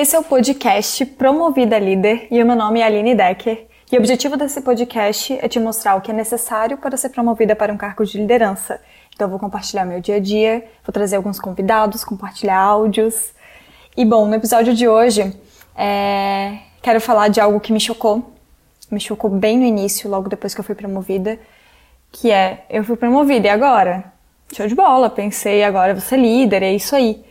Esse é o podcast Promovida Líder e o meu nome é Aline Decker. E o objetivo desse podcast é te mostrar o que é necessário para ser promovida para um cargo de liderança. Então eu vou compartilhar meu dia a dia, vou trazer alguns convidados, compartilhar áudios. E bom, no episódio de hoje, é... quero falar de algo que me chocou. Me chocou bem no início, logo depois que eu fui promovida, que é, eu fui promovida e agora? Show de bola, pensei, agora ser líder, é isso aí.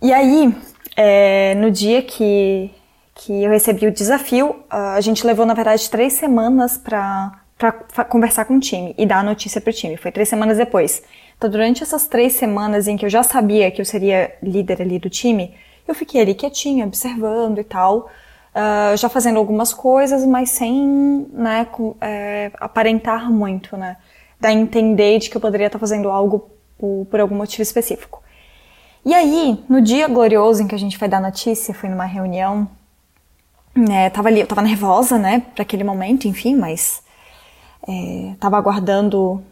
E aí, é, no dia que, que eu recebi o desafio, a gente levou, na verdade, três semanas para conversar com o time e dar a notícia para o time. Foi três semanas depois. Então, durante essas três semanas em que eu já sabia que eu seria líder ali do time, eu fiquei ali quietinha, observando e tal, uh, já fazendo algumas coisas, mas sem né, com, é, aparentar muito, né? Dar a entender de que eu poderia estar fazendo algo por, por algum motivo específico. E aí, no dia glorioso em que a gente foi dar notícia, fui numa reunião, né, tava ali, eu tava nervosa, né, para aquele momento, enfim, mas é, tava aguardando,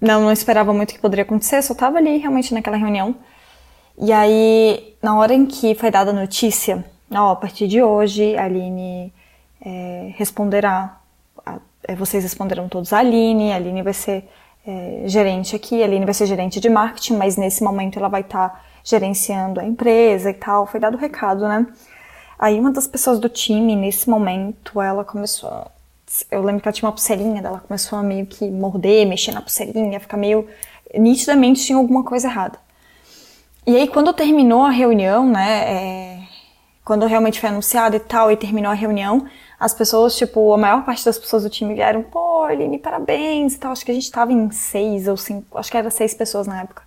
não, não esperava muito que poderia acontecer, só tava ali realmente naquela reunião. E aí, na hora em que foi dada a notícia, ó, a partir de hoje, a Aline é, responderá, a, é, vocês responderão todos a Aline, a Aline vai ser é, gerente aqui, a Aline vai ser gerente de marketing, mas nesse momento ela vai estar tá gerenciando a empresa e tal, foi dado o recado, né? Aí uma das pessoas do time, nesse momento, ela começou. Eu lembro que ela tinha uma pulseirinha dela, começou a meio que morder, mexer na pulseirinha, ficar meio. Nitidamente tinha alguma coisa errada. E aí, quando terminou a reunião, né? É... Quando realmente foi anunciado e tal, e terminou a reunião, as pessoas, tipo, a maior parte das pessoas do time vieram, pô, Aline, parabéns e tal. Acho que a gente tava em seis ou cinco, acho que era seis pessoas na época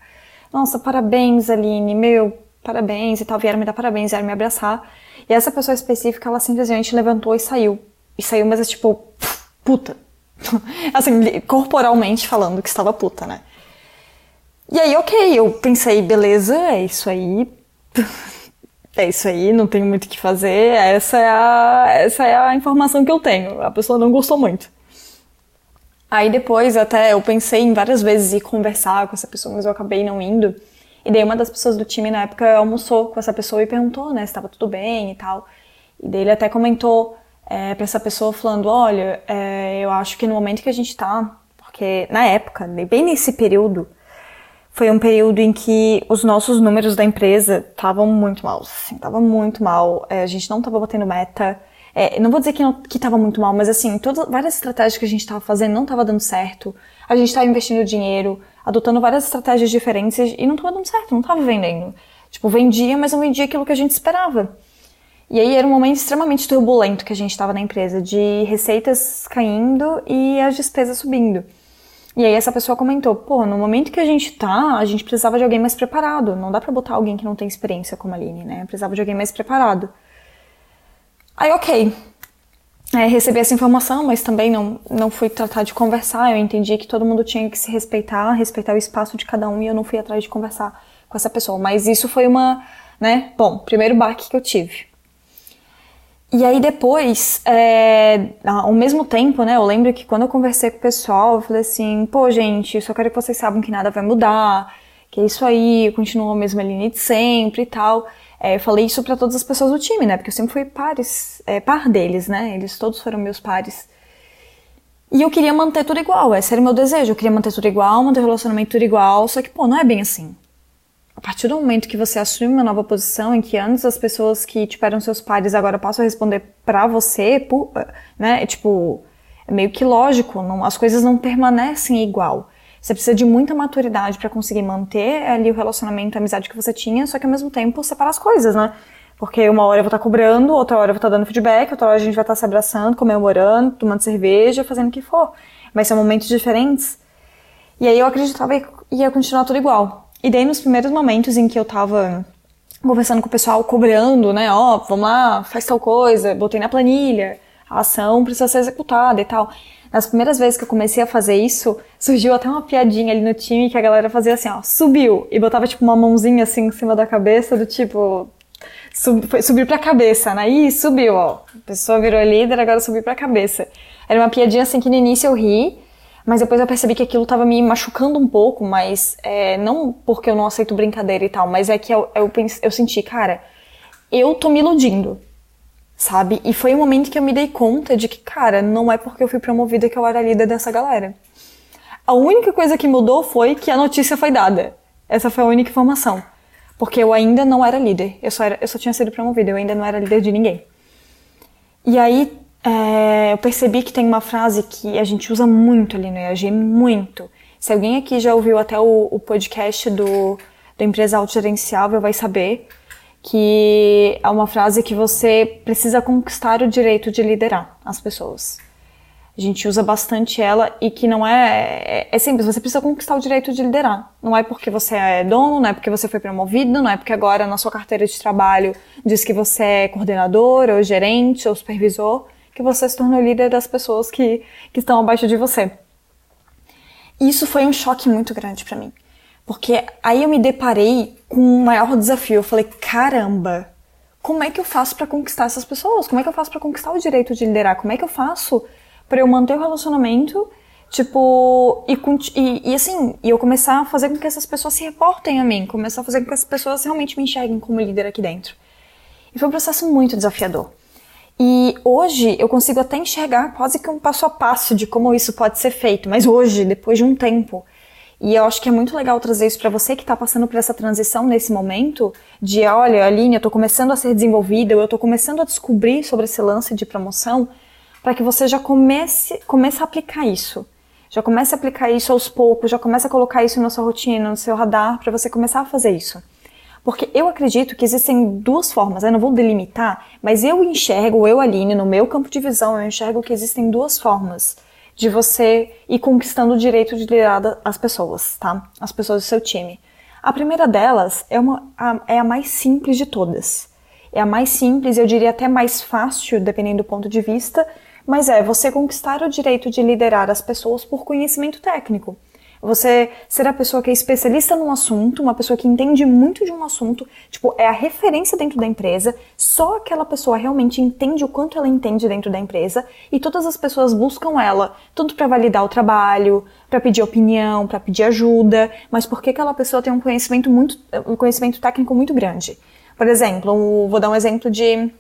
nossa, parabéns, Aline, meu, parabéns e tal, vieram me dar parabéns, vieram me abraçar. E essa pessoa específica, ela simplesmente levantou e saiu. E saiu, mas é tipo, puta. assim, corporalmente falando que estava puta, né? E aí, ok, eu pensei, beleza, é isso aí. é isso aí, não tenho muito o que fazer. Essa é, a, essa é a informação que eu tenho. A pessoa não gostou muito. Aí depois até eu pensei em várias vezes ir conversar com essa pessoa, mas eu acabei não indo. E daí uma das pessoas do time na época almoçou com essa pessoa e perguntou, né, se estava tudo bem e tal. E daí ele até comentou é, para essa pessoa falando, olha, é, eu acho que no momento que a gente tá, porque na época, bem nesse período, foi um período em que os nossos números da empresa estavam muito mal, assim, tava muito mal. É, a gente não estava batendo meta. É, não vou dizer que, não, que tava muito mal, mas assim, todas, várias estratégias que a gente tava fazendo não tava dando certo. A gente tava investindo dinheiro, adotando várias estratégias diferentes e não tava dando certo, não tava vendendo. Tipo, vendia, mas não vendia aquilo que a gente esperava. E aí era um momento extremamente turbulento que a gente estava na empresa, de receitas caindo e as despesas subindo. E aí essa pessoa comentou, pô, no momento que a gente tá, a gente precisava de alguém mais preparado. Não dá para botar alguém que não tem experiência como a Aline, né? Precisava de alguém mais preparado. Aí, ok. É, recebi essa informação, mas também não, não fui tratar de conversar. Eu entendi que todo mundo tinha que se respeitar, respeitar o espaço de cada um, e eu não fui atrás de conversar com essa pessoa. Mas isso foi uma, né? Bom, primeiro baque que eu tive. E aí depois, é, ao mesmo tempo, né, eu lembro que quando eu conversei com o pessoal, eu falei assim, pô, gente, eu só quero que vocês saibam que nada vai mudar, que é isso aí, continua a mesma linha de sempre e tal. É, eu falei isso para todas as pessoas do time, né? Porque eu sempre fui pares, é, par deles, né? Eles todos foram meus pares. E eu queria manter tudo igual, esse era o meu desejo. Eu queria manter tudo igual, manter o relacionamento tudo igual, só que, pô, não é bem assim. A partir do momento que você assume uma nova posição, em que antes as pessoas que tipo, eram seus pares agora passam a responder pra você, né? É, tipo, é meio que lógico, não, as coisas não permanecem igual. Você precisa de muita maturidade para conseguir manter ali o relacionamento, a amizade que você tinha, só que ao mesmo tempo separar as coisas, né? Porque uma hora eu vou estar tá cobrando, outra hora eu vou estar tá dando feedback, outra hora a gente vai estar tá se abraçando, comemorando, tomando cerveja, fazendo o que for. Mas são momentos diferentes. E aí eu acreditava que ia continuar tudo igual. E daí nos primeiros momentos em que eu tava conversando com o pessoal, cobrando, né? Ó, oh, vamos lá, faz tal coisa, botei na planilha, a ação precisa ser executada e tal. Nas primeiras vezes que eu comecei a fazer isso, surgiu até uma piadinha ali no time que a galera fazia assim, ó, subiu, e botava tipo uma mãozinha assim em cima da cabeça, do tipo, sub, foi, subiu pra cabeça, né? Ih, subiu, ó. A pessoa virou líder, agora subiu pra cabeça. Era uma piadinha assim que no início eu ri, mas depois eu percebi que aquilo tava me machucando um pouco, mas é, não porque eu não aceito brincadeira e tal, mas é que eu, eu, pense, eu senti, cara, eu tô me iludindo, sabe? E foi o um momento que eu me dei conta de que, cara, não é porque eu fui promovida que eu era líder dessa galera. A única coisa que mudou foi que a notícia foi dada. Essa foi a única informação. Porque eu ainda não era líder. Eu só, era, eu só tinha sido promovida, eu ainda não era líder de ninguém. E aí é, eu percebi que tem uma frase que a gente usa muito ali no EAG, muito. Se alguém aqui já ouviu até o, o podcast do, do Empresa Autogerenciável, vai saber que é uma frase que você precisa conquistar o direito de liderar as pessoas. A gente usa bastante ela e que não é, é. É simples, você precisa conquistar o direito de liderar. Não é porque você é dono, não é porque você foi promovido, não é porque agora na sua carteira de trabalho diz que você é coordenador, ou gerente, ou supervisor, que você se tornou líder das pessoas que, que estão abaixo de você. Isso foi um choque muito grande para mim. Porque aí eu me deparei com um maior desafio. Eu falei, caramba, como é que eu faço para conquistar essas pessoas? Como é que eu faço para conquistar o direito de liderar? Como é que eu faço para eu manter o relacionamento, tipo, e, e, e, assim, e eu começar a fazer com que essas pessoas se reportem a mim, começar a fazer com que essas pessoas realmente me enxerguem como líder aqui dentro. E foi um processo muito desafiador. E hoje eu consigo até enxergar quase que um passo a passo de como isso pode ser feito, mas hoje, depois de um tempo, e eu acho que é muito legal trazer isso para você que está passando por essa transição nesse momento de, olha, Aline, eu estou começando a ser desenvolvida, eu estou começando a descobrir sobre esse lance de promoção, para que você já comece, comece a aplicar isso. Já comece a aplicar isso aos poucos, já comece a colocar isso na sua rotina, no seu radar, para você começar a fazer isso. Porque eu acredito que existem duas formas, eu não vou delimitar, mas eu enxergo, eu, Aline, no meu campo de visão, eu enxergo que existem duas formas de você ir conquistando o direito de liderar as pessoas, tá? As pessoas do seu time. A primeira delas é, uma, a, é a mais simples de todas. É a mais simples, eu diria até mais fácil, dependendo do ponto de vista, mas é você conquistar o direito de liderar as pessoas por conhecimento técnico. Você ser a pessoa que é especialista num assunto, uma pessoa que entende muito de um assunto, tipo, é a referência dentro da empresa, só aquela pessoa realmente entende o quanto ela entende dentro da empresa e todas as pessoas buscam ela, tanto para validar o trabalho, para pedir opinião, para pedir ajuda, mas porque aquela pessoa tem um conhecimento muito, um conhecimento técnico muito grande. Por exemplo, vou dar um exemplo de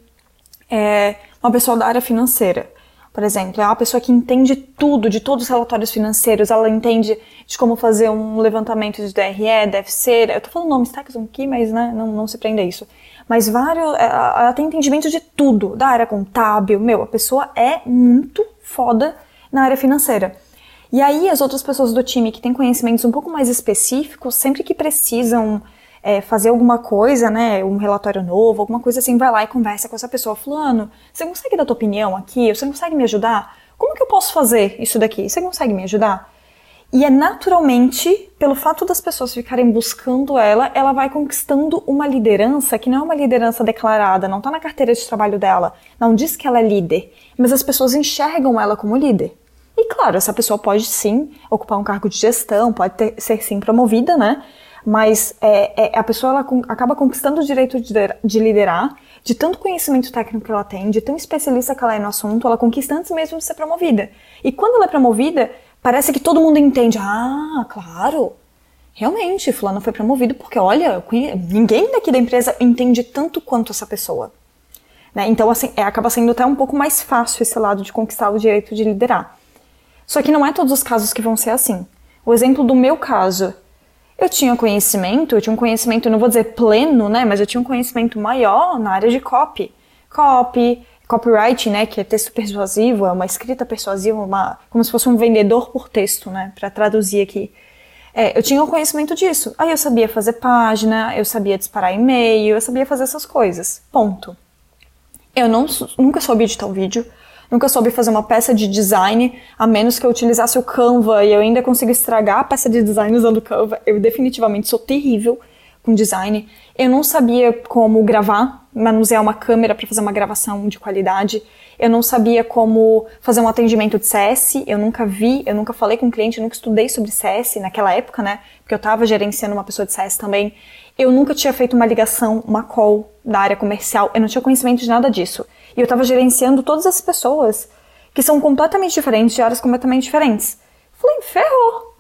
é, uma pessoa da área financeira por exemplo, é uma pessoa que entende tudo, de todos os relatórios financeiros, ela entende de como fazer um levantamento de DRE, DFC, eu tô falando nomes técnicos aqui, mas né, não, não se prenda a isso. Mas vários, é, ela tem entendimento de tudo, da área contábil, meu, a pessoa é muito foda na área financeira. E aí as outras pessoas do time que têm conhecimentos um pouco mais específicos, sempre que precisam é, fazer alguma coisa, né, um relatório novo, alguma coisa assim, vai lá e conversa com essa pessoa, fulano, você consegue dar tua opinião aqui? Você consegue me ajudar? Como que eu posso fazer isso daqui? Você consegue me ajudar? E é naturalmente, pelo fato das pessoas ficarem buscando ela, ela vai conquistando uma liderança que não é uma liderança declarada, não está na carteira de trabalho dela, não diz que ela é líder, mas as pessoas enxergam ela como líder. E claro, essa pessoa pode sim ocupar um cargo de gestão, pode ter, ser sim promovida, né? Mas é, é, a pessoa ela acaba conquistando o direito de, de liderar, de tanto conhecimento técnico que ela tem, de tão especialista que ela é no assunto, ela conquista antes mesmo de ser promovida. E quando ela é promovida, parece que todo mundo entende. Ah, claro, realmente, fulano foi promovido porque, olha, ninguém daqui da empresa entende tanto quanto essa pessoa. Né? Então, assim, é, acaba sendo até um pouco mais fácil esse lado de conquistar o direito de liderar. Só que não é todos os casos que vão ser assim. O exemplo do meu caso, eu tinha conhecimento, eu tinha um conhecimento, não vou dizer pleno, né, mas eu tinha um conhecimento maior na área de copy. Copy, copyright, né, que é texto persuasivo, é uma escrita persuasiva, uma, como se fosse um vendedor por texto, né, para traduzir aqui. É, eu tinha um conhecimento disso. Aí eu sabia fazer página, eu sabia disparar e-mail, eu sabia fazer essas coisas. Ponto. Eu não, nunca soube editar um vídeo, Nunca soube fazer uma peça de design, a menos que eu utilizasse o Canva e eu ainda consigo estragar a peça de design usando o Canva. Eu definitivamente sou terrível com design. Eu não sabia como gravar, manusear uma câmera para fazer uma gravação de qualidade. Eu não sabia como fazer um atendimento de CS. Eu nunca vi, eu nunca falei com um cliente, eu nunca estudei sobre CS naquela época, né? Porque eu estava gerenciando uma pessoa de CS também. Eu nunca tinha feito uma ligação, uma call da área comercial. Eu não tinha conhecimento de nada disso. E eu estava gerenciando todas as pessoas que são completamente diferentes, de áreas completamente diferentes. Falei, ferrou!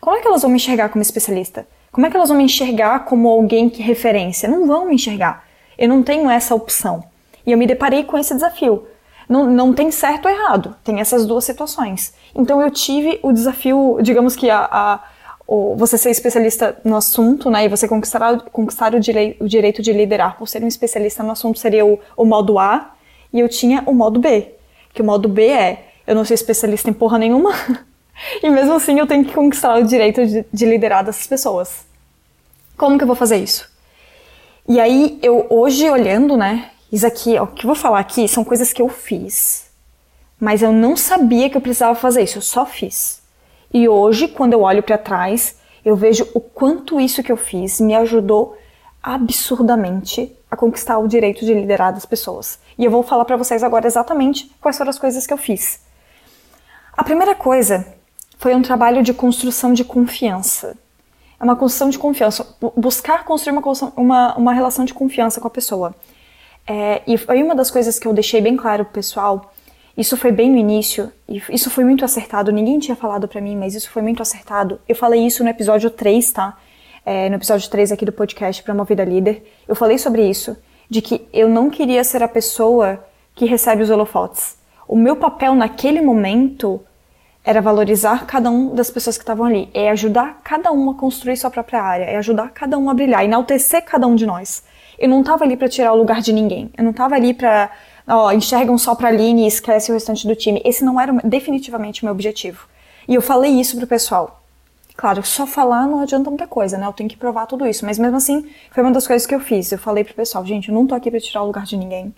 Como é que elas vão me enxergar como especialista? Como é que elas vão me enxergar como alguém que referência? Não vão me enxergar. Eu não tenho essa opção. E eu me deparei com esse desafio. Não, não tem certo ou errado, tem essas duas situações. Então eu tive o desafio, digamos que a, a você ser especialista no assunto, né, e você conquistar, conquistar o, direi, o direito de liderar por ser um especialista no assunto seria o, o modo A, e eu tinha o modo B, que o modo B é, eu não sou especialista em porra nenhuma, e mesmo assim eu tenho que conquistar o direito de, de liderar dessas pessoas. Como que eu vou fazer isso? E aí, eu hoje olhando, né, isso aqui, ó, o que eu vou falar aqui são coisas que eu fiz, mas eu não sabia que eu precisava fazer isso, eu só fiz. E hoje, quando eu olho para trás, eu vejo o quanto isso que eu fiz me ajudou absurdamente a conquistar o direito de liderar das pessoas. E eu vou falar para vocês agora exatamente quais foram as coisas que eu fiz. A primeira coisa foi um trabalho de construção de confiança. É uma construção de confiança, buscar construir uma, uma, uma relação de confiança com a pessoa. É, e foi uma das coisas que eu deixei bem claro pro pessoal isso foi bem no início, isso foi muito acertado. Ninguém tinha falado para mim, mas isso foi muito acertado. Eu falei isso no episódio 3, tá? É, no episódio 3 aqui do podcast Promovida Líder. Eu falei sobre isso, de que eu não queria ser a pessoa que recebe os holofotes. O meu papel naquele momento era valorizar cada um das pessoas que estavam ali, é ajudar cada um a construir sua própria área, é ajudar cada um a brilhar, enaltecer cada um de nós. Eu não estava ali para tirar o lugar de ninguém. Eu não estava ali para ó, enxergam só pra Aline e esquece o restante do time. Esse não era definitivamente o meu objetivo. E eu falei isso pro pessoal. Claro, só falar não adianta muita coisa, né? Eu tenho que provar tudo isso. Mas mesmo assim, foi uma das coisas que eu fiz. Eu falei pro pessoal, gente, eu não tô aqui pra tirar o lugar de ninguém.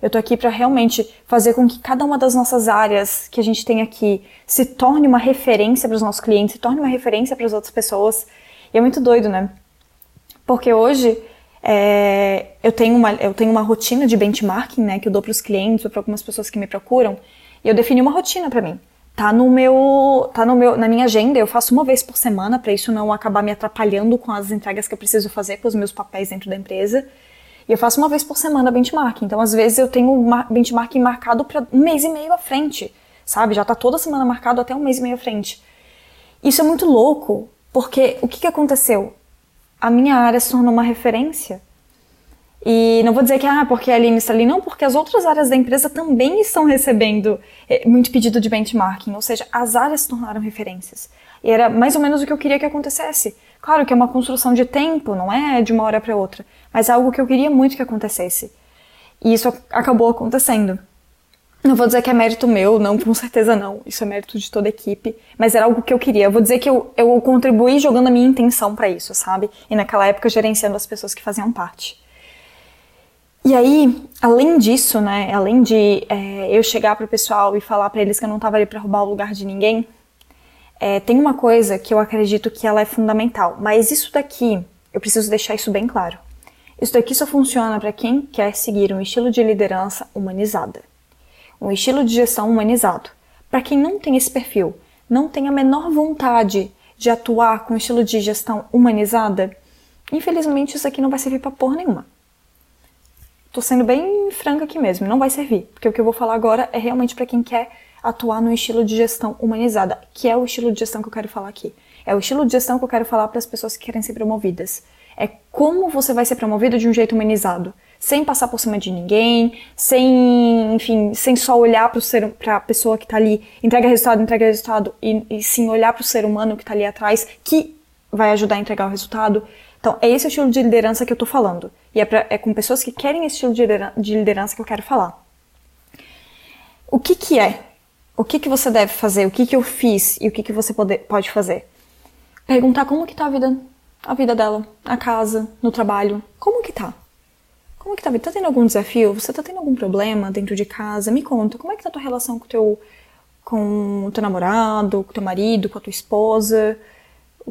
Eu tô aqui para realmente fazer com que cada uma das nossas áreas que a gente tem aqui se torne uma referência para os nossos clientes, se torne uma referência para as outras pessoas. E é muito doido, né? Porque hoje é, eu, tenho uma, eu tenho uma rotina de benchmarking, né, que eu dou para os clientes ou para algumas pessoas que me procuram, e eu defini uma rotina para mim. Tá no meu, tá no meu, na minha agenda. Eu faço uma vez por semana para isso não acabar me atrapalhando com as entregas que eu preciso fazer com os meus papéis dentro da empresa. E eu faço uma vez por semana benchmarking. Então, às vezes eu tenho benchmarking marcado para um mês e meio à frente, sabe? Já tá toda semana marcado até um mês e meio à frente. Isso é muito louco, porque o que, que aconteceu? a minha área se tornou uma referência. E não vou dizer que, ah, porque a Aline está ali, não, porque as outras áreas da empresa também estão recebendo eh, muito pedido de benchmarking, ou seja, as áreas se tornaram referências. E era mais ou menos o que eu queria que acontecesse. Claro que é uma construção de tempo, não é de uma hora para outra, mas é algo que eu queria muito que acontecesse. E isso acabou acontecendo. Não vou dizer que é mérito meu, não, com certeza não. Isso é mérito de toda a equipe. Mas era algo que eu queria. Eu vou dizer que eu, eu contribuí jogando a minha intenção para isso, sabe? E naquela época gerenciando as pessoas que faziam parte. E aí, além disso, né, além de é, eu chegar pro pessoal e falar para eles que eu não tava ali para roubar o lugar de ninguém, é, tem uma coisa que eu acredito que ela é fundamental. Mas isso daqui, eu preciso deixar isso bem claro. Isso daqui só funciona para quem quer seguir um estilo de liderança humanizada um estilo de gestão humanizado. Para quem não tem esse perfil, não tem a menor vontade de atuar com um estilo de gestão humanizada, infelizmente isso aqui não vai servir para porra nenhuma. Tô sendo bem franca aqui mesmo, não vai servir, porque o que eu vou falar agora é realmente para quem quer atuar no estilo de gestão humanizada, que é o estilo de gestão que eu quero falar aqui. É o estilo de gestão que eu quero falar para as pessoas que querem ser promovidas. É como você vai ser promovido de um jeito humanizado sem passar por cima de ninguém, sem, enfim, sem só olhar para a pessoa que está ali, entrega resultado, entrega resultado, e, e sim olhar para o ser humano que está ali atrás, que vai ajudar a entregar o resultado. Então, é esse o estilo de liderança que eu estou falando. E é, pra, é, com pessoas que querem esse estilo de liderança, de liderança que eu quero falar. O que que é? O que que você deve fazer? O que que eu fiz? E o que que você pode, pode fazer? Perguntar como que tá a vida, a vida dela, a casa, no trabalho. Como que tá? Como que tá? Tá tendo algum desafio? Você tá tendo algum problema dentro de casa? Me conta, como é que tá a tua relação com o teu, com o teu namorado, com o teu marido, com a tua esposa?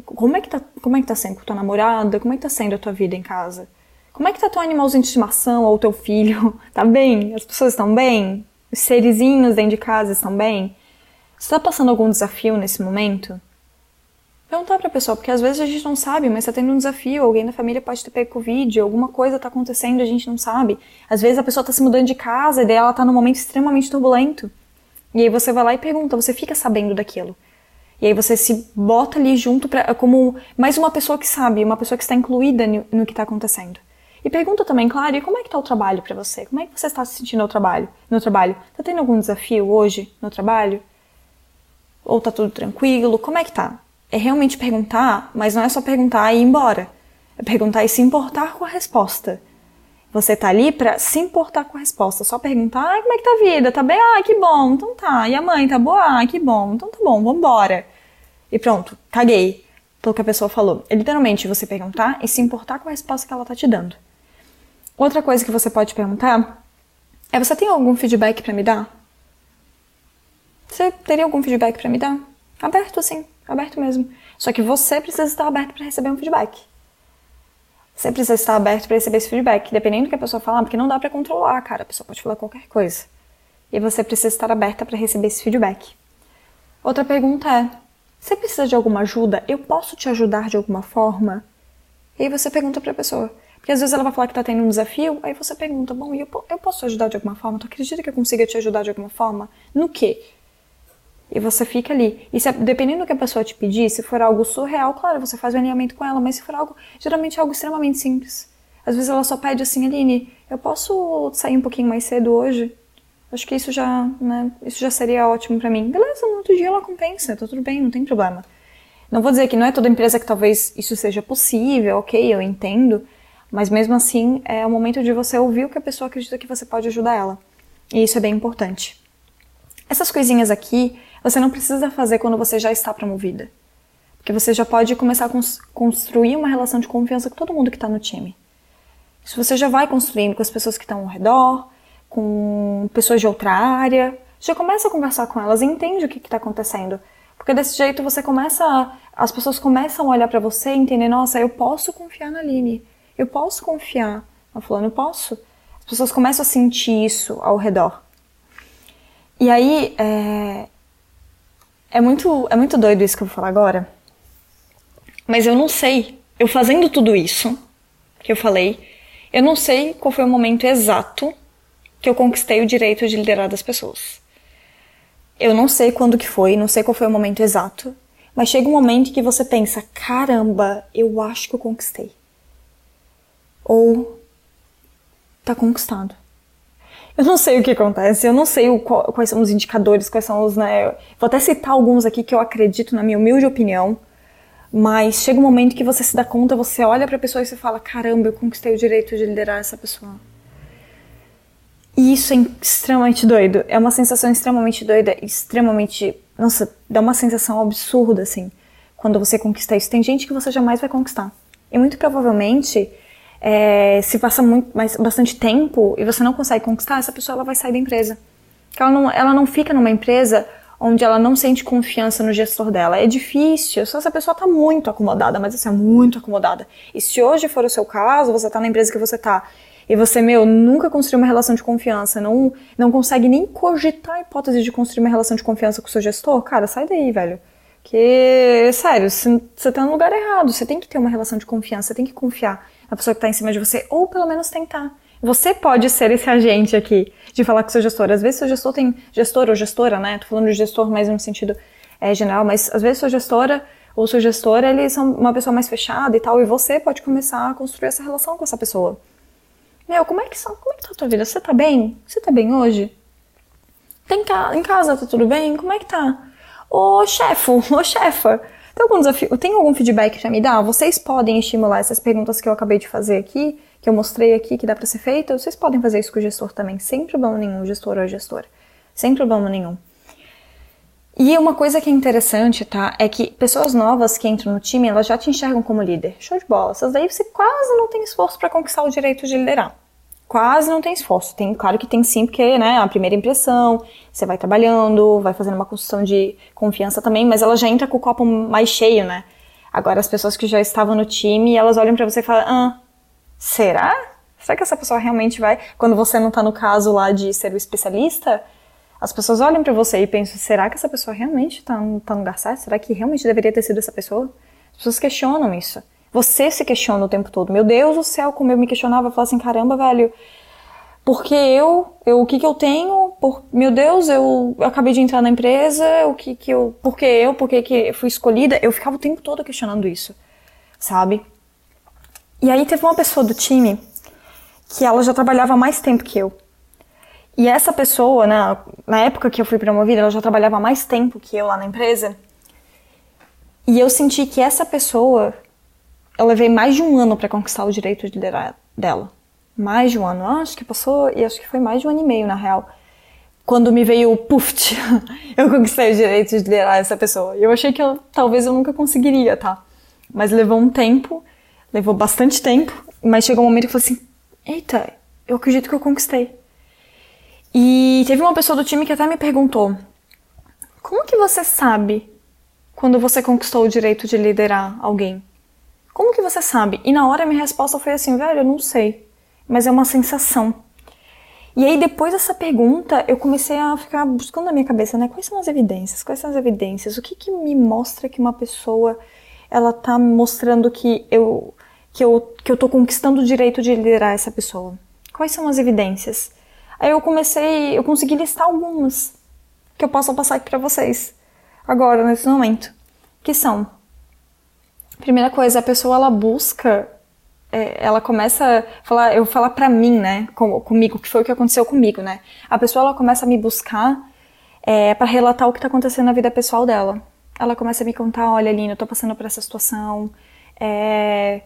Como é que tá, como é que tá sendo com a tua namorada? Como é que tá sendo a tua vida em casa? Como é que tá teu animalzinho de estimação ou teu filho? Tá bem? As pessoas estão bem? Os serizinhos dentro de casa estão bem? Você tá passando algum desafio nesse momento? perguntar pra pessoa, porque às vezes a gente não sabe, mas tá tendo um desafio, alguém da família pode ter pego Covid, alguma coisa tá acontecendo e a gente não sabe. Às vezes a pessoa tá se mudando de casa e daí ela tá num momento extremamente turbulento. E aí você vai lá e pergunta, você fica sabendo daquilo. E aí você se bota ali junto pra, como mais uma pessoa que sabe, uma pessoa que está incluída no, no que está acontecendo. E pergunta também, claro, e como é que tá o trabalho para você? Como é que você está se sentindo no trabalho? No trabalho? Tá tendo algum desafio hoje no trabalho? Ou tá tudo tranquilo? Como é que tá? É realmente perguntar, mas não é só perguntar e ir embora. É perguntar e se importar com a resposta. Você tá ali para se importar com a resposta, só perguntar, ah, como é que tá a vida? Tá bem? Ah, que bom, então tá. E a mãe, tá boa? Ah, que bom, então tá bom, vambora. E pronto, caguei pelo que a pessoa falou. É literalmente você perguntar e se importar com a resposta que ela tá te dando. Outra coisa que você pode perguntar é: você tem algum feedback para me dar? Você teria algum feedback para me dar? Aberto assim, aberto mesmo. Só que você precisa estar aberto para receber um feedback. Você precisa estar aberto para receber esse feedback, dependendo do que a pessoa falar, porque não dá para controlar, cara. A pessoa pode falar qualquer coisa. E você precisa estar aberta para receber esse feedback. Outra pergunta é: você precisa de alguma ajuda? Eu posso te ajudar de alguma forma? E aí você pergunta para a pessoa. Porque às vezes ela vai falar que está tendo um desafio, aí você pergunta: bom, eu, eu posso ajudar de alguma forma? Tu acredita que eu consiga te ajudar de alguma forma? No quê? E você fica ali. E se, dependendo do que a pessoa te pedir, se for algo surreal, claro, você faz o alinhamento com ela, mas se for algo, geralmente algo extremamente simples. Às vezes ela só pede assim, Aline, eu posso sair um pouquinho mais cedo hoje? Acho que isso já, né, isso já seria ótimo para mim. Beleza, no outro dia ela compensa, tá tudo bem, não tem problema. Não vou dizer que não é toda empresa que talvez isso seja possível, ok, eu entendo, mas mesmo assim é o momento de você ouvir o que a pessoa acredita que você pode ajudar ela. E isso é bem importante. Essas coisinhas aqui você não precisa fazer quando você já está promovida. Porque você já pode começar a construir uma relação de confiança com todo mundo que está no time. Se você já vai construindo com as pessoas que estão ao redor, com pessoas de outra área, já começa a conversar com elas e entende o que está acontecendo. Porque desse jeito você começa, as pessoas começam a olhar para você e entender, nossa, eu posso confiar na Aline, eu posso confiar na fulano, eu posso. As pessoas começam a sentir isso ao redor. E aí, é, é muito, é muito doido isso que eu vou falar agora. Mas eu não sei. Eu fazendo tudo isso que eu falei, eu não sei qual foi o momento exato que eu conquistei o direito de liderar das pessoas. Eu não sei quando que foi, não sei qual foi o momento exato, mas chega um momento que você pensa: caramba, eu acho que eu conquistei. Ou tá conquistado. Eu não sei o que acontece, eu não sei o, quais são os indicadores, quais são os. Né, vou até citar alguns aqui que eu acredito, na minha humilde opinião, mas chega um momento que você se dá conta, você olha para a pessoa e você fala: caramba, eu conquistei o direito de liderar essa pessoa. E isso é extremamente doido. É uma sensação extremamente doida, extremamente. Nossa, dá uma sensação absurda, assim, quando você conquista isso. Tem gente que você jamais vai conquistar. E muito provavelmente é, se passa muito, mais, bastante tempo e você não consegue conquistar, essa pessoa ela vai sair da empresa. Ela não, ela não fica numa empresa onde ela não sente confiança no gestor dela. É difícil, só essa pessoa está muito acomodada, mas assim, é muito acomodada. E se hoje for o seu caso, você está na empresa que você está e você, meu, nunca construiu uma relação de confiança, não, não consegue nem cogitar a hipótese de construir uma relação de confiança com o seu gestor, cara, sai daí, velho. Que, sério, você tá no lugar errado, você tem que ter uma relação de confiança, você tem que confiar a pessoa que está em cima de você, ou pelo menos tentar. Você pode ser esse agente aqui de falar com seu gestor. Às vezes seu gestor tem gestor ou gestora, né? Tô falando de gestor mais no sentido é, geral, mas às vezes sua gestora ou seu gestor, eles são uma pessoa mais fechada e tal, e você pode começar a construir essa relação com essa pessoa. Meu, como é que, como é que tá a tua vida? Você tá bem? Você tá bem hoje? Tem ca em casa, tá tudo bem? Como é que tá? Ô chefo, ô chefa, tem algum desafio? Tem algum feedback para me dar? Vocês podem estimular essas perguntas que eu acabei de fazer aqui, que eu mostrei aqui que dá para ser feita. Vocês podem fazer isso com o gestor também, sem problema nenhum, gestor ou gestora, sem problema nenhum. E uma coisa que é interessante, tá, é que pessoas novas que entram no time, elas já te enxergam como líder. Show de bola. Essas daí você quase não tem esforço para conquistar o direito de liderar quase não tem esforço. Tem, claro que tem sim, porque, né, a primeira impressão, você vai trabalhando, vai fazendo uma construção de confiança também, mas ela já entra com o copo mais cheio, né? Agora, as pessoas que já estavam no time, elas olham para você e falam, ah, será? Será que essa pessoa realmente vai? Quando você não tá no caso lá de ser o especialista, as pessoas olham para você e pensam, será que essa pessoa realmente tá, tá no lugar certo? Será que realmente deveria ter sido essa pessoa? As pessoas questionam isso. Você se questiona o tempo todo. Meu Deus do céu, como eu me questionava, eu falava assim, caramba, velho, porque eu, eu o que que eu tenho? Por, meu Deus, eu, eu acabei de entrar na empresa, o que que eu, por que eu, por que que fui escolhida? Eu ficava o tempo todo questionando isso, sabe? E aí teve uma pessoa do time que ela já trabalhava mais tempo que eu. E essa pessoa, na época que eu fui promovida, ela já trabalhava mais tempo que eu lá na empresa. E eu senti que essa pessoa, eu levei mais de um ano para conquistar o direito de liderar dela. Mais de um ano. acho que passou, e acho que foi mais de um ano e meio, na real. Quando me veio o puft, eu conquistei o direito de liderar essa pessoa. Eu achei que eu, talvez eu nunca conseguiria, tá? Mas levou um tempo, levou bastante tempo, mas chegou um momento que eu falei assim: eita, eu acredito que eu conquistei. E teve uma pessoa do time que até me perguntou: como que você sabe quando você conquistou o direito de liderar alguém? Como que você sabe? E na hora minha resposta foi assim, velho, eu não sei, mas é uma sensação. E aí depois dessa pergunta, eu comecei a ficar buscando na minha cabeça, né, quais são as evidências? Quais são as evidências? O que que me mostra que uma pessoa ela tá mostrando que eu que eu que eu tô conquistando o direito de liderar essa pessoa? Quais são as evidências? Aí eu comecei, eu consegui listar algumas que eu posso passar aqui para vocês agora nesse momento, que são primeira coisa, a pessoa ela busca é, ela começa a falar, eu falar para mim, né, com, comigo, que foi o que aconteceu comigo, né? A pessoa ela começa a me buscar é, para relatar o que tá acontecendo na vida pessoal dela. Ela começa a me contar, olha, Aline, eu tô passando por essa situação, é,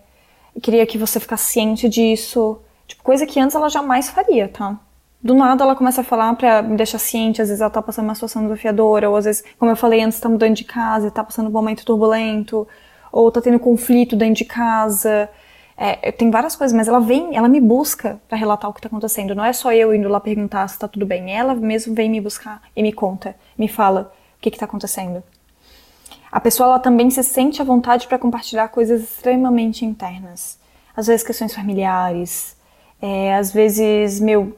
queria que você ficasse ciente disso, tipo, coisa que antes ela jamais faria, tá? do nada ela começa a falar pra me deixar ciente, às vezes ela tá passando uma situação desafiadora, ou às vezes, como eu falei antes, tá mudando de casa, tá passando um momento turbulento, ou tá tendo conflito dentro de casa. É, tem várias coisas, mas ela vem, ela me busca para relatar o que tá acontecendo. Não é só eu indo lá perguntar se tá tudo bem. Ela mesmo vem me buscar e me conta, me fala o que que tá acontecendo. A pessoa ela também se sente à vontade para compartilhar coisas extremamente internas. Às vezes questões familiares, é, às vezes, meu,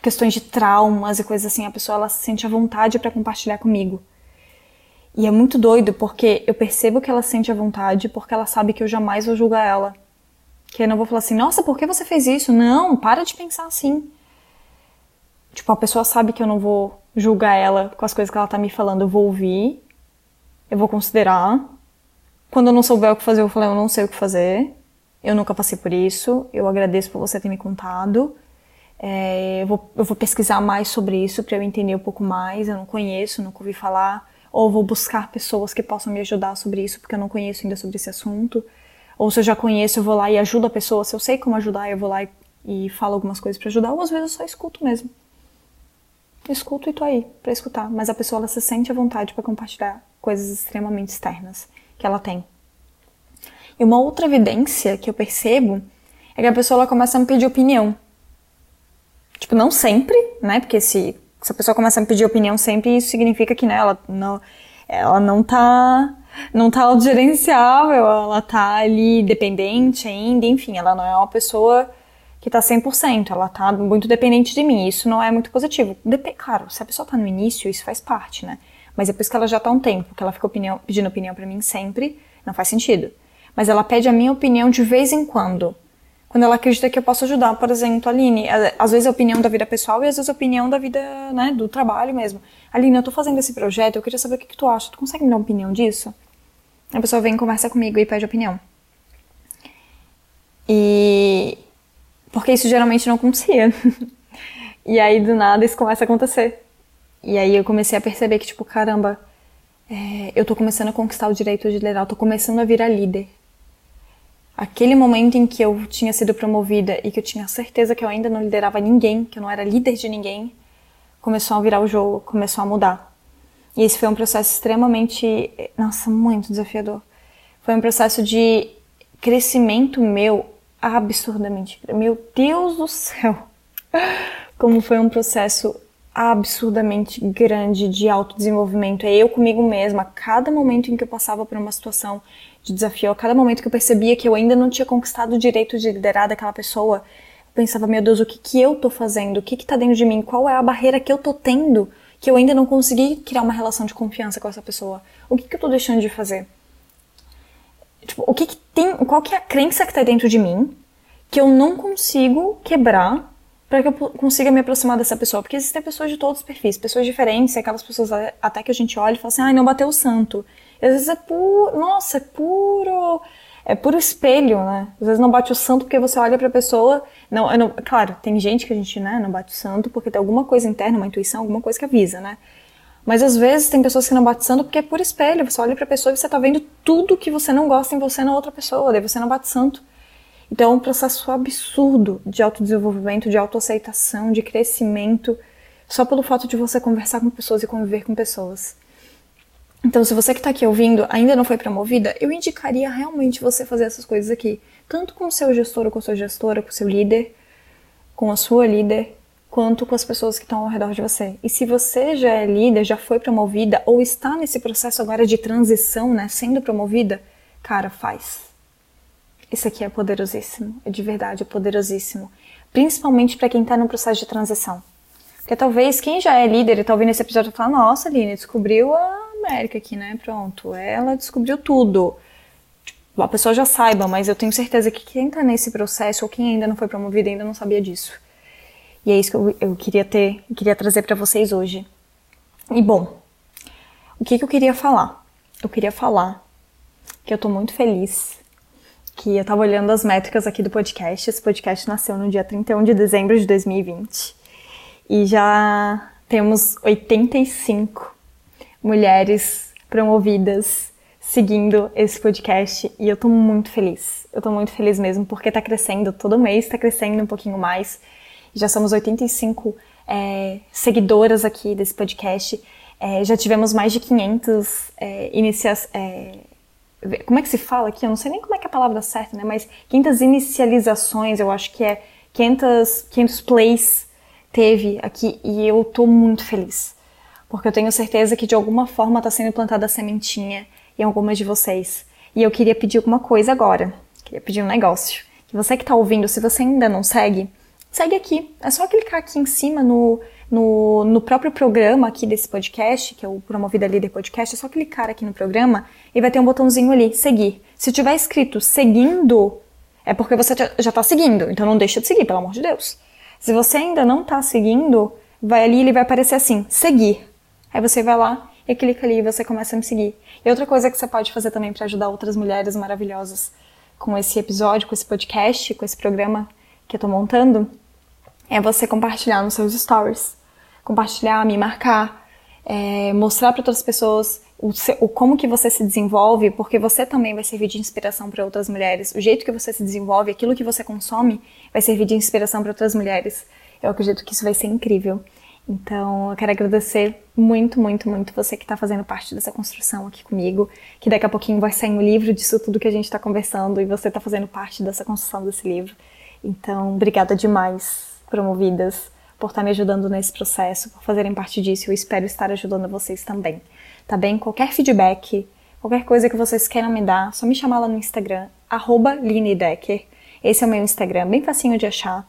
questões de traumas e coisas assim, a pessoa ela se sente à vontade para compartilhar comigo. E é muito doido porque eu percebo que ela se sente à vontade porque ela sabe que eu jamais vou julgar ela. Que eu não vou falar assim, nossa, por que você fez isso? Não, para de pensar assim. Tipo, a pessoa sabe que eu não vou julgar ela com as coisas que ela tá me falando. Eu vou ouvir, eu vou considerar. Quando eu não souber o que fazer, eu vou falar, eu não sei o que fazer. Eu nunca passei por isso. Eu agradeço por você ter me contado. É, eu, vou, eu vou pesquisar mais sobre isso para eu entender um pouco mais. Eu não conheço, nunca ouvi falar. Ou vou buscar pessoas que possam me ajudar sobre isso, porque eu não conheço ainda sobre esse assunto. Ou se eu já conheço, eu vou lá e ajudo a pessoa. Se eu sei como ajudar, eu vou lá e, e falo algumas coisas para ajudar. Ou às vezes eu só escuto mesmo. Escuto e tô aí para escutar. Mas a pessoa ela se sente à vontade para compartilhar coisas extremamente externas que ela tem. E uma outra evidência que eu percebo é que a pessoa ela começa a me pedir opinião. Tipo, não sempre, né? Porque se, se a pessoa começa a me pedir opinião sempre, isso significa que, né, ela não, ela não tá, não tá autogerenciável, ela tá ali dependente ainda, enfim, ela não é uma pessoa que tá 100%, ela tá muito dependente de mim, isso não é muito positivo. Dep claro, se a pessoa tá no início, isso faz parte, né? Mas depois que ela já tá um tempo, que ela fica opinião, pedindo opinião para mim sempre, não faz sentido. Mas ela pede a minha opinião de vez em quando quando ela acredita que eu posso ajudar. Por exemplo, Aline, às vezes a opinião da vida pessoal e às vezes a opinião da vida, né, do trabalho mesmo. Aline, eu tô fazendo esse projeto, eu queria saber o que, que tu acha. Tu consegue me dar uma opinião disso? A pessoa vem conversa comigo e pede opinião. E. Porque isso geralmente não acontecia. e aí do nada isso começa a acontecer. E aí eu comecei a perceber que, tipo, caramba, é, eu tô começando a conquistar o direito de liderar, eu tô começando a virar líder aquele momento em que eu tinha sido promovida e que eu tinha certeza que eu ainda não liderava ninguém, que eu não era líder de ninguém, começou a virar o jogo, começou a mudar. E esse foi um processo extremamente, nossa, muito desafiador. Foi um processo de crescimento meu absurdamente. Meu Deus do céu! Como foi um processo absurdamente grande de autodesenvolvimento. É eu comigo mesma. A cada momento em que eu passava por uma situação de desafio, a cada momento que eu percebia que eu ainda não tinha conquistado o direito de liderar daquela pessoa, eu pensava, meu Deus, o que, que eu tô fazendo? O que, que tá dentro de mim? Qual é a barreira que eu tô tendo que eu ainda não consegui criar uma relação de confiança com essa pessoa? O que, que eu tô deixando de fazer? Tipo, o que, que tem. Qual que é a crença que tá dentro de mim que eu não consigo quebrar para que eu consiga me aproximar dessa pessoa. Porque existem pessoas de todos os perfis, pessoas diferentes, aquelas pessoas até que a gente olha e fala assim, ai, não bateu o santo. E às vezes é puro, nossa, é puro é por espelho, né? Às vezes não bate o santo porque você olha pra pessoa. Não, não, claro, tem gente que a gente né, não bate o santo porque tem alguma coisa interna, uma intuição, alguma coisa que avisa, né? Mas às vezes tem pessoas que não bate santo porque é por espelho. Você olha pra pessoa e você tá vendo tudo que você não gosta em você na outra pessoa, daí você não bate santo. Então é um processo absurdo de autodesenvolvimento, de autoaceitação, de crescimento, só pelo fato de você conversar com pessoas e conviver com pessoas. Então, se você que está aqui ouvindo ainda não foi promovida, eu indicaria realmente você fazer essas coisas aqui, tanto com o seu gestor ou com a sua gestora, com o seu líder, com a sua líder, quanto com as pessoas que estão ao redor de você. E se você já é líder, já foi promovida ou está nesse processo agora de transição, né, sendo promovida, cara, faz. Isso aqui é poderosíssimo, é de verdade, é poderosíssimo. Principalmente para quem está no processo de transição. Porque talvez quem já é líder e está ouvindo esse episódio fala, nossa, Aline, descobriu a América aqui, né? Pronto, ela descobriu tudo. Tipo, a pessoa já saiba, mas eu tenho certeza que quem tá nesse processo ou quem ainda não foi promovido ainda não sabia disso. E é isso que eu, eu queria ter, queria trazer para vocês hoje. E bom, o que, que eu queria falar? Eu queria falar que eu tô muito feliz que eu tava olhando as métricas aqui do podcast. Esse podcast nasceu no dia 31 de dezembro de 2020 e já temos 85 mulheres promovidas seguindo esse podcast e eu tô muito feliz. Eu tô muito feliz mesmo porque tá crescendo, todo mês tá crescendo um pouquinho mais. Já somos 85 é, seguidoras aqui desse podcast. É, já tivemos mais de 500 é, iniciações. É, como é que se fala aqui? Eu não sei nem como é que é a palavra certa, né? Mas 500 inicializações, eu acho que é 500, 500 plays teve aqui e eu tô muito feliz porque eu tenho certeza que de alguma forma está sendo plantada a sementinha em algumas de vocês. E eu queria pedir alguma coisa agora. Queria pedir um negócio. Que você que está ouvindo, se você ainda não segue, segue aqui. É só clicar aqui em cima no, no, no próprio programa aqui desse podcast, que é o Promovida Líder Podcast. É só clicar aqui no programa e vai ter um botãozinho ali, seguir. Se tiver escrito seguindo, é porque você já está seguindo. Então não deixa de seguir, pelo amor de Deus. Se você ainda não está seguindo, vai ali ele vai aparecer assim, seguir. Aí você vai lá e clica ali e você começa a me seguir. E outra coisa que você pode fazer também para ajudar outras mulheres maravilhosas com esse episódio, com esse podcast, com esse programa que eu tô montando, é você compartilhar nos seus stories. Compartilhar, me marcar, é, mostrar para outras pessoas o, o, como que você se desenvolve, porque você também vai servir de inspiração para outras mulheres. O jeito que você se desenvolve, aquilo que você consome, vai servir de inspiração para outras mulheres. Eu acredito que isso vai ser incrível. Então, eu quero agradecer muito, muito, muito você que está fazendo parte dessa construção aqui comigo, que daqui a pouquinho vai sair um livro disso tudo que a gente está conversando e você está fazendo parte dessa construção desse livro. Então, obrigada demais, promovidas, por estar tá me ajudando nesse processo, por fazerem parte disso. Eu espero estar ajudando vocês também. Tá bem? Qualquer feedback, qualquer coisa que vocês queiram me dar, só me chamar lá no Instagram, arroba Esse é o meu Instagram, bem facinho de achar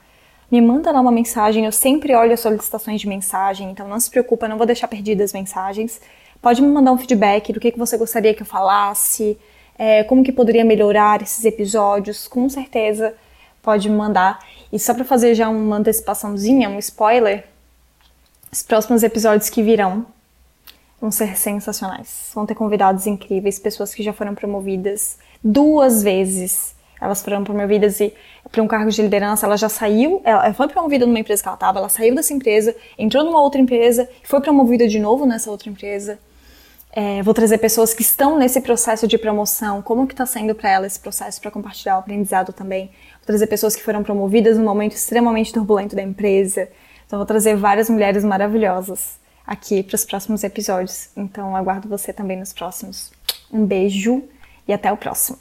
me manda lá uma mensagem. Eu sempre olho as solicitações de mensagem, então não se preocupa, não vou deixar perdidas as mensagens. Pode me mandar um feedback do que, que você gostaria que eu falasse, é, como que poderia melhorar esses episódios, com certeza pode mandar. E só para fazer já uma antecipaçãozinha, um spoiler, os próximos episódios que virão vão ser sensacionais. Vão ter convidados incríveis, pessoas que já foram promovidas duas vezes elas foram promovidas para um cargo de liderança, ela já saiu, ela foi promovida numa empresa que ela estava, ela saiu dessa empresa, entrou numa outra empresa, foi promovida de novo nessa outra empresa. É, vou trazer pessoas que estão nesse processo de promoção, como que está sendo para ela esse processo para compartilhar o aprendizado também. Trazer pessoas que foram promovidas num momento extremamente turbulento da empresa. Então vou trazer várias mulheres maravilhosas aqui para os próximos episódios. Então aguardo você também nos próximos. Um beijo e até o próximo.